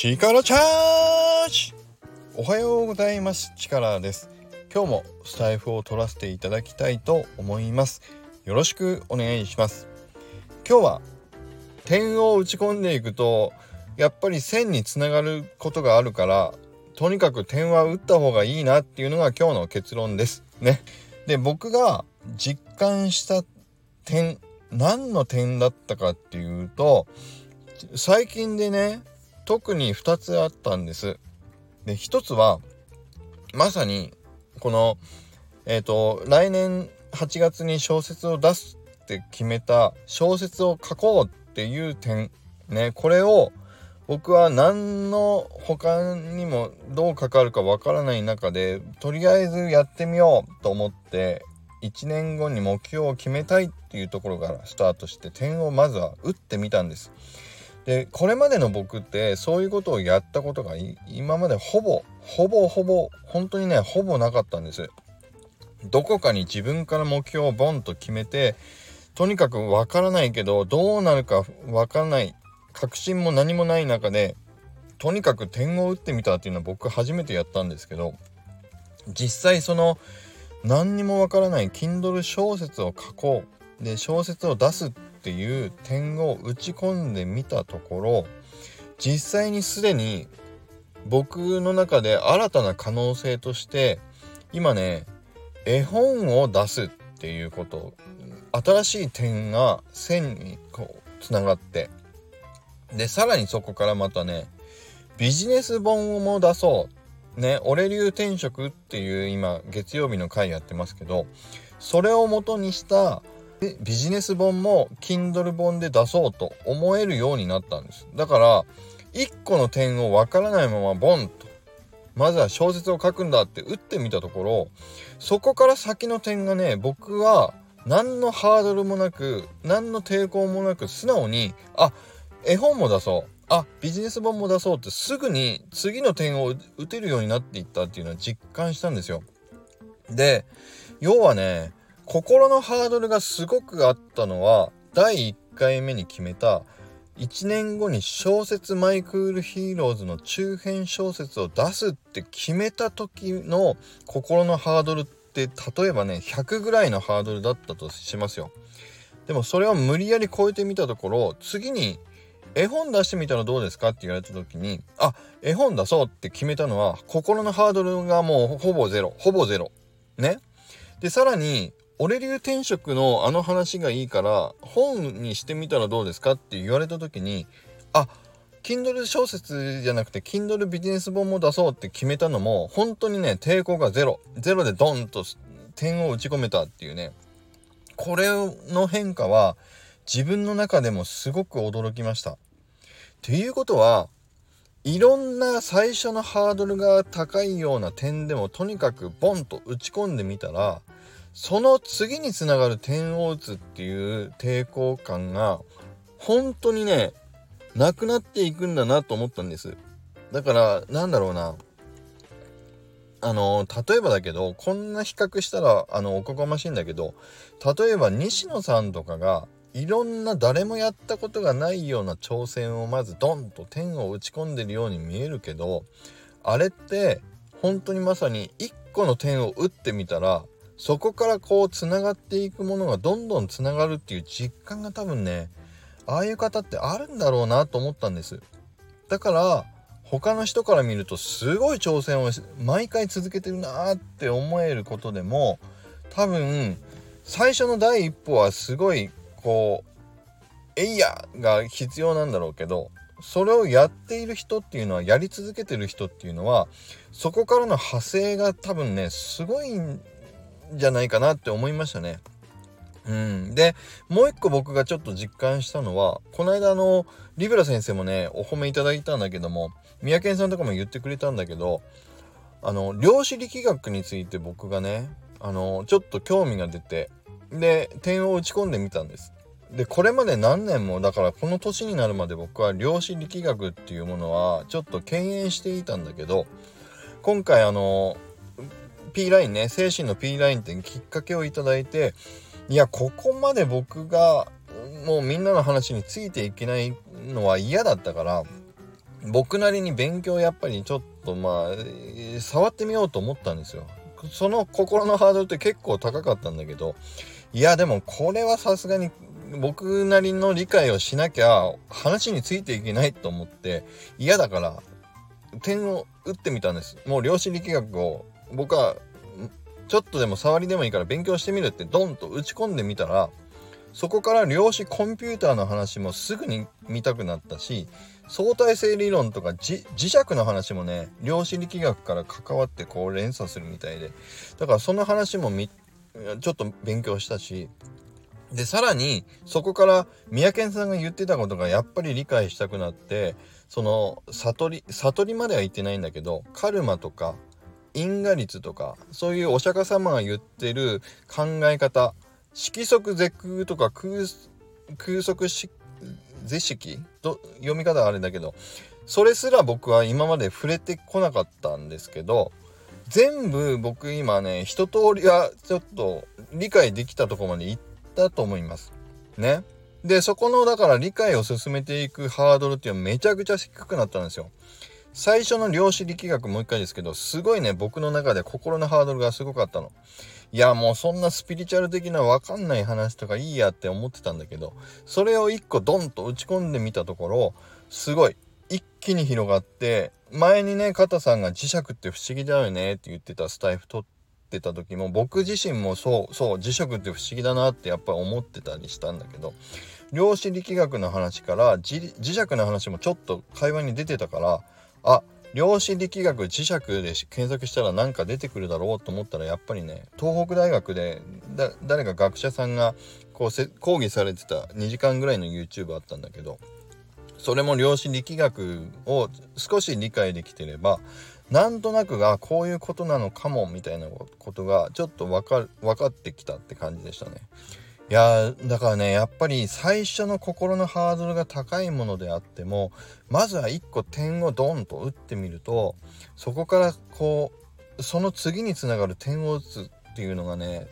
力チャージ。おはようございます。力です。今日もスタイフを取らせていただきたいと思います。よろしくお願いします。今日は点を打ち込んでいくとやっぱり線につながることがあるからとにかく点は打った方がいいなっていうのが今日の結論です。ね。で僕が実感した点何の点だったかっていうと最近でね特に2つあったんです。で1つはまさにこのえっ、ー、と来年8月に小説を出すって決めた小説を書こうっていう点ねこれを僕は何の他にもどうかかるかわからない中でとりあえずやってみようと思って1年後に目標を決めたいっていうところからスタートして点をまずは打ってみたんです。でこれまでの僕ってそういうことをやったことが今までほぼほぼほぼ本当にねほぼなかったんです。どこかに自分から目標をボンと決めてとにかくわからないけどどうなるかわからない確信も何もない中でとにかく点を打ってみたっていうのは僕初めてやったんですけど実際その何にもわからない Kindle 小説を書こう。で小説を出すっていう点を打ち込んでみたところ実際にすでに僕の中で新たな可能性として今ね絵本を出すっていうこと新しい点が線にこうつながってでさらにそこからまたねビジネス本も出そう。ね俺流転職っていう今月曜日の回やってますけどそれを元にしたビジネス本も Kindle 本で出そうと思えるようになったんです。だから1個の点をわからないままボンと。まずは小説を書くんだって打ってみたところそこから先の点がね僕は何のハードルもなく何の抵抗もなく素直にあ絵本も出そう。あビジネス本も出そうってすぐに次の点を打てるようになっていったっていうのは実感したんですよ。で要はね心のハードルがすごくあったのは第1回目に決めた1年後に小説マイクールヒーローズの中編小説を出すって決めた時の心のハードルって例えばね100ぐらいのハードルだったとしますよ。でもそれを無理やり超えてみたところ次に絵本出してみたらどうですかって言われた時にあ絵本出そうって決めたのは心のハードルがもうほぼゼロほぼゼロねでさらに俺流転職のあの話がいいから本にしてみたらどうですかって言われた時にあ Kindle 小説じゃなくて Kindle ビジネス本も出そうって決めたのも本当にね抵抗がゼロゼロでドンと点を打ち込めたっていうねこれの変化は自分の中でもすごく驚きました。っていうことはいろんな最初のハードルが高いような点でもとにかくボンと打ち込んでみたらその次につながる点を打つっていう抵抗感が本当にねなくなっていくんだなと思ったんです。だからなんだろうな。あの例えばだけどこんな比較したらあのおこがましいんだけど例えば西野さんとかがいろんな誰もやったことがないような挑戦をまずドンと点を打ち込んでるように見えるけどあれって本当にまさに1個の点を打ってみたらそこからこうつながっていくものがどんどんつながるっていう実感が多分ねああいう方ってあるんだろうなと思ったんですだから他の人から見るとすごい挑戦を毎回続けてるなって思えることでも多分最初の第一歩はすごいこう「えいや!」が必要なんだろうけどそれをやっている人っていうのはやり続けてる人っていうのはそこからの派生が多分ねすごいんじゃないかなって思いましたね。うん、でもう一個僕がちょっと実感したのはこの間あのリブラ先生もねお褒めいただいたんだけども三宅さんとかも言ってくれたんだけどあの量子力学について僕がねあのちょっと興味が出てで点を打ち込んでみたんです。でこれまで何年もだからこの年になるまで僕は量子力学っていうものはちょっと敬遠していたんだけど今回あの P ラインね精神の P ラインってきっかけをいただいていやここまで僕がもうみんなの話についていけないのは嫌だったから僕なりに勉強やっぱりちょっとまあ触ってみようと思ったんですよ。その心のハードルって結構高かったんだけどいやでもこれはさすがに僕なりの理解をしなきゃ話についていけないと思って嫌だから点を打ってみたんですもう量子力学を僕はちょっとでも触りでもいいから勉強してみるってドンと打ち込んでみたらそこから量子コンピューターの話もすぐに見たくなったし相対性理論とか磁石の話もね量子力学から関わってこう連鎖するみたいで。だからその話もみちょっと勉強したし。でさらにそこから三宅さんが言ってたことがやっぱり理解したくなってその悟り悟りまでは言ってないんだけどカルマとか因果率とかそういうお釈迦様が言ってる考え方色即是空とか空空即是式と読み方はあれだけどそれすら僕は今まで触れてこなかったんですけど全部僕今ね一通りはちょっと理解できたとこまで行ったと思います。ね。でそこのだから理解を進めていくハードルっていうのはめちゃくちゃ低くなったんですよ。最初の量子力学もう一回ですけどすごいね僕の中で心のハードルがすごかったの。いやもうそんなスピリチュアル的な分かんない話とかいいやって思ってたんだけどそれを一個ドンと打ち込んでみたところすごい一気に広がって前にね肩さんが磁石って不思議だよねって言ってたスタイフ撮ってた時も僕自身もそうそう磁石って不思議だなってやっぱり思ってたりしたんだけど量子力学の話から磁石の話もちょっと会話に出てたからあ量子力学磁石で検索したら何か出てくるだろうと思ったらやっぱりね東北大学で誰か学者さんがこうせ講義されてた2時間ぐらいの YouTube あったんだけどそれも量子力学を少し理解できてればなんとなくがこういうことなのかもみたいなことがちょっと分か分かってきたって感じでしたね。いやだからねやっぱり最初の心のハードルが高いものであってもまずは一個点をドンと打ってみるとそこからこうその次につながる点を打つっていうのがね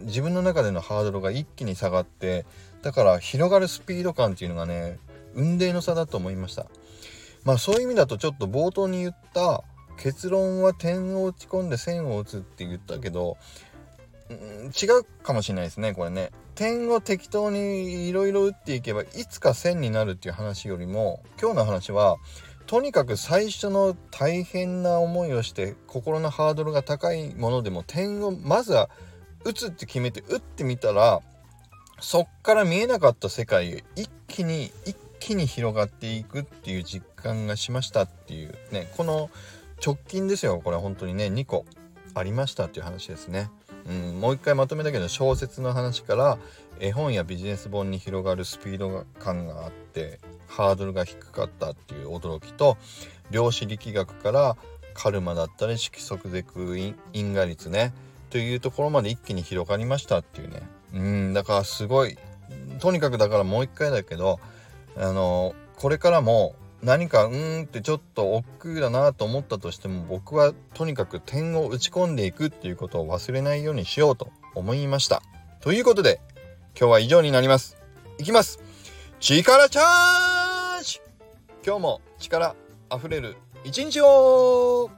自分の中でのハードルが一気に下がってだから広がるスピード感っていうのがね雲泥の差だと思いました。まあそういう意味だとちょっと冒頭に言った結論は点を打ち込んで線を打つって言ったけど違うかもしれないですねこれね点を適当にいろいろ打っていけばいつか線になるっていう話よりも今日の話はとにかく最初の大変な思いをして心のハードルが高いものでも点をまずは打つって決めて打ってみたらそっから見えなかった世界へ一気に一気に広がっていくっていう実感がしましたっていうねこの直近ですよこれ本当にね2個ありましたっていう話ですね。うん、もう一回まとめたけど小説の話から絵本やビジネス本に広がるスピード感があってハードルが低かったっていう驚きと量子力学からカルマだったり色即是空因果率ねというところまで一気に広がりましたっていうね。うんだからすごいとにかくだからもう一回だけどあのこれからも何かうーんってちょっと億劫だなと思ったとしても僕はとにかく点を打ち込んでいくっていうことを忘れないようにしようと思いました。ということで今日は以上になります。いきます力チャージ今日も力あふれる一日を